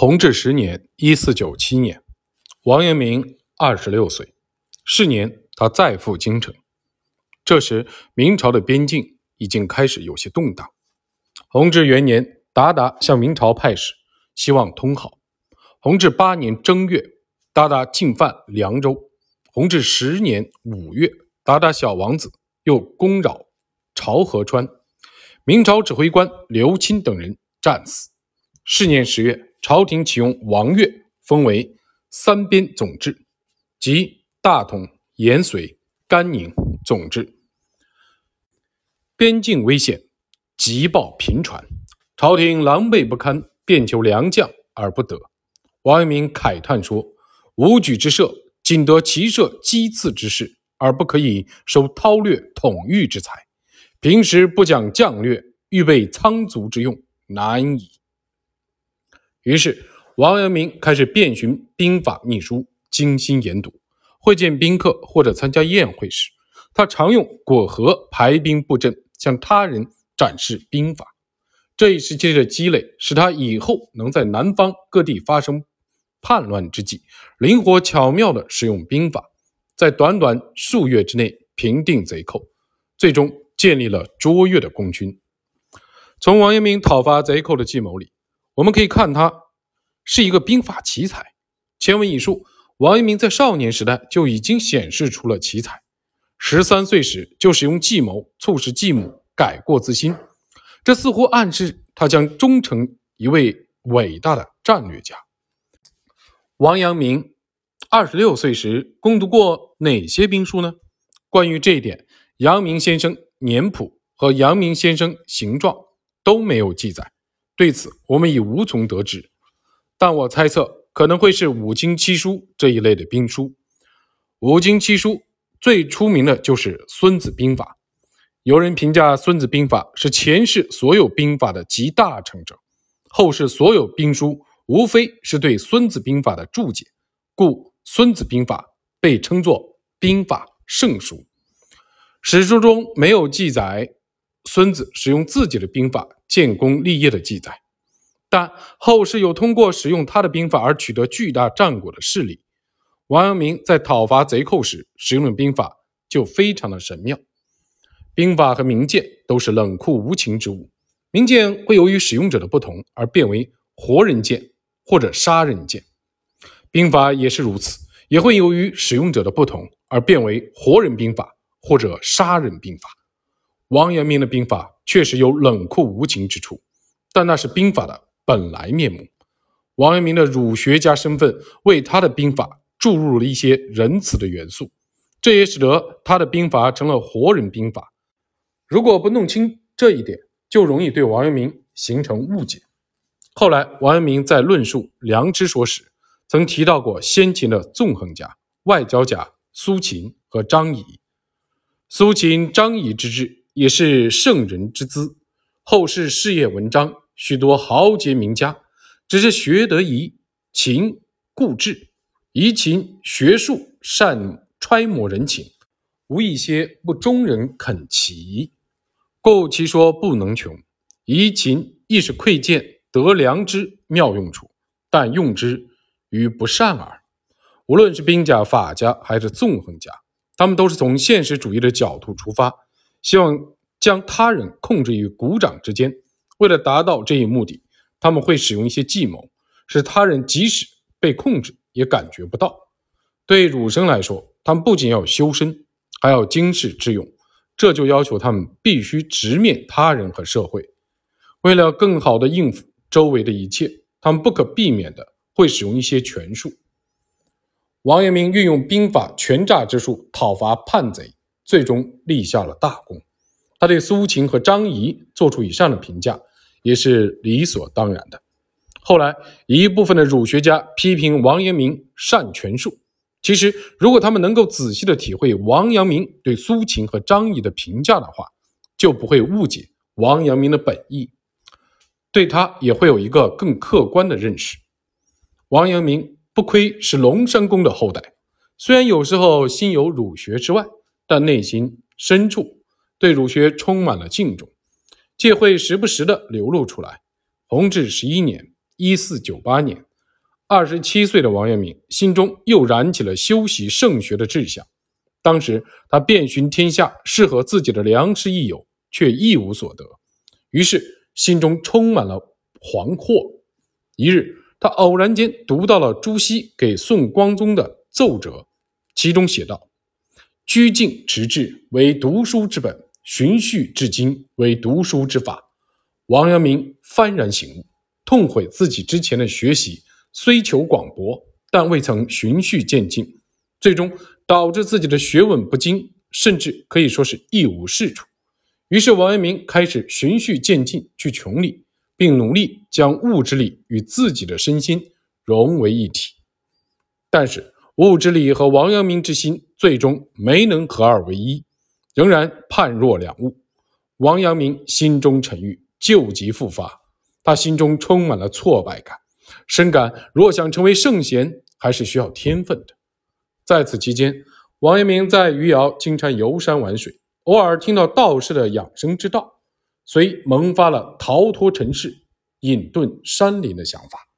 弘治十年（一四九七年），王阳明二十六岁，是年他再赴京城。这时，明朝的边境已经开始有些动荡。弘治元年，鞑靼向明朝派使，希望通好。弘治八年正月，鞑靼进犯凉州。弘治十年五月，鞑靼小王子又攻扰朝河川，明朝指挥官刘钦等人战死。是年十月。朝廷启用王悦，封为三边总制，即大同、延绥、甘宁总制。边境危险，急报频传，朝廷狼狈不堪，便求良将而不得。王阳明慨叹说：“武举之社，仅得骑射击刺之事，而不可以收韬略统御之才。平时不讲将略，预备仓卒之用，难矣。”于是，王阳明开始遍寻兵法秘书，精心研读。会见宾客或者参加宴会时，他常用果核排兵布阵，向他人展示兵法。这一时期的积累，使他以后能在南方各地发生叛乱之际，灵活巧妙地使用兵法，在短短数月之内平定贼寇，最终建立了卓越的功勋。从王阳明讨伐贼寇的计谋里。我们可以看他是一个兵法奇才。前文已述，王阳明在少年时代就已经显示出了奇才，十三岁时就使用计谋促使继母改过自新，这似乎暗示他将终成一位伟大的战略家。王阳明二十六岁时攻读过哪些兵书呢？关于这一点，阳明先生年谱和阳明先生形状都没有记载。对此，我们已无从得知，但我猜测可能会是五经七书这一类的兵书。五经七书最出名的就是《孙子兵法》，有人评价《孙子兵法》是前世所有兵法的集大成者，后世所有兵书无非是对《孙子兵法》的注解，故《孙子兵法》被称作兵法圣书。史书中没有记载孙子使用自己的兵法。建功立业的记载，但后世有通过使用他的兵法而取得巨大战果的事例。王阳明在讨伐贼寇时使用的兵法就非常的神妙。兵法和名剑都是冷酷无情之物，名剑会由于使用者的不同而变为活人剑或者杀人剑，兵法也是如此，也会由于使用者的不同而变为活人兵法或者杀人兵法。王阳明的兵法。确实有冷酷无情之处，但那是兵法的本来面目。王阳明的儒学家身份为他的兵法注入了一些仁慈的元素，这也使得他的兵法成了活人兵法。如果不弄清这一点，就容易对王阳明形成误解。后来，王阳明在论述良知说时，曾提到过先秦的纵横家、外交家苏秦和张仪。苏秦、张仪之治。也是圣人之资。后世事业文章，许多豪杰名家，只是学得宜勤固志，宜勤学术，善揣摩人情，无一些不中人肯其，故其说不能穷。宜勤亦是窥见得良知妙用处，但用之于不善耳。无论是兵家、法家还是纵横家，他们都是从现实主义的角度出发。希望将他人控制于股掌之间。为了达到这一目的，他们会使用一些计谋，使他人即使被控制也感觉不到。对儒生来说，他们不仅要修身，还要经世致用，这就要求他们必须直面他人和社会。为了更好地应付周围的一切，他们不可避免地会使用一些权术。王阳明运用兵法权诈之术讨伐叛贼。最终立下了大功，他对苏秦和张仪做出以上的评价，也是理所当然的。后来，一部分的儒学家批评王阳明善权术。其实，如果他们能够仔细的体会王阳明对苏秦和张仪的评价的话，就不会误解王阳明的本意，对他也会有一个更客观的认识。王阳明不亏是龙山公的后代，虽然有时候心有儒学之外。但内心深处对儒学充满了敬重，借会时不时的流露出来。弘治十一年（一四九八年），二十七岁的王阳明心中又燃起了修习圣学的志向。当时他遍寻天下适合自己的良师益友，却一无所得，于是心中充满了惶惑。一日，他偶然间读到了朱熹给宋光宗的奏折，其中写道：“居静持志为读书之本，循序至今为读书之法。”王阳明幡然醒悟，痛悔自己之前的学习。虽求广博，但未曾循序渐进，最终导致自己的学问不精，甚至可以说是一无是处。于是，王阳明开始循序渐进去穷理，并努力将物之理与自己的身心融为一体。但是，物之理和王阳明之心最终没能合二为一，仍然判若两物。王阳明心中沉郁，旧疾复发，他心中充满了挫败感。深感，若想成为圣贤，还是需要天分的。在此期间，王阳明在余姚经常游山玩水，偶尔听到道士的养生之道，遂萌发了逃脱尘世、隐遁山林的想法。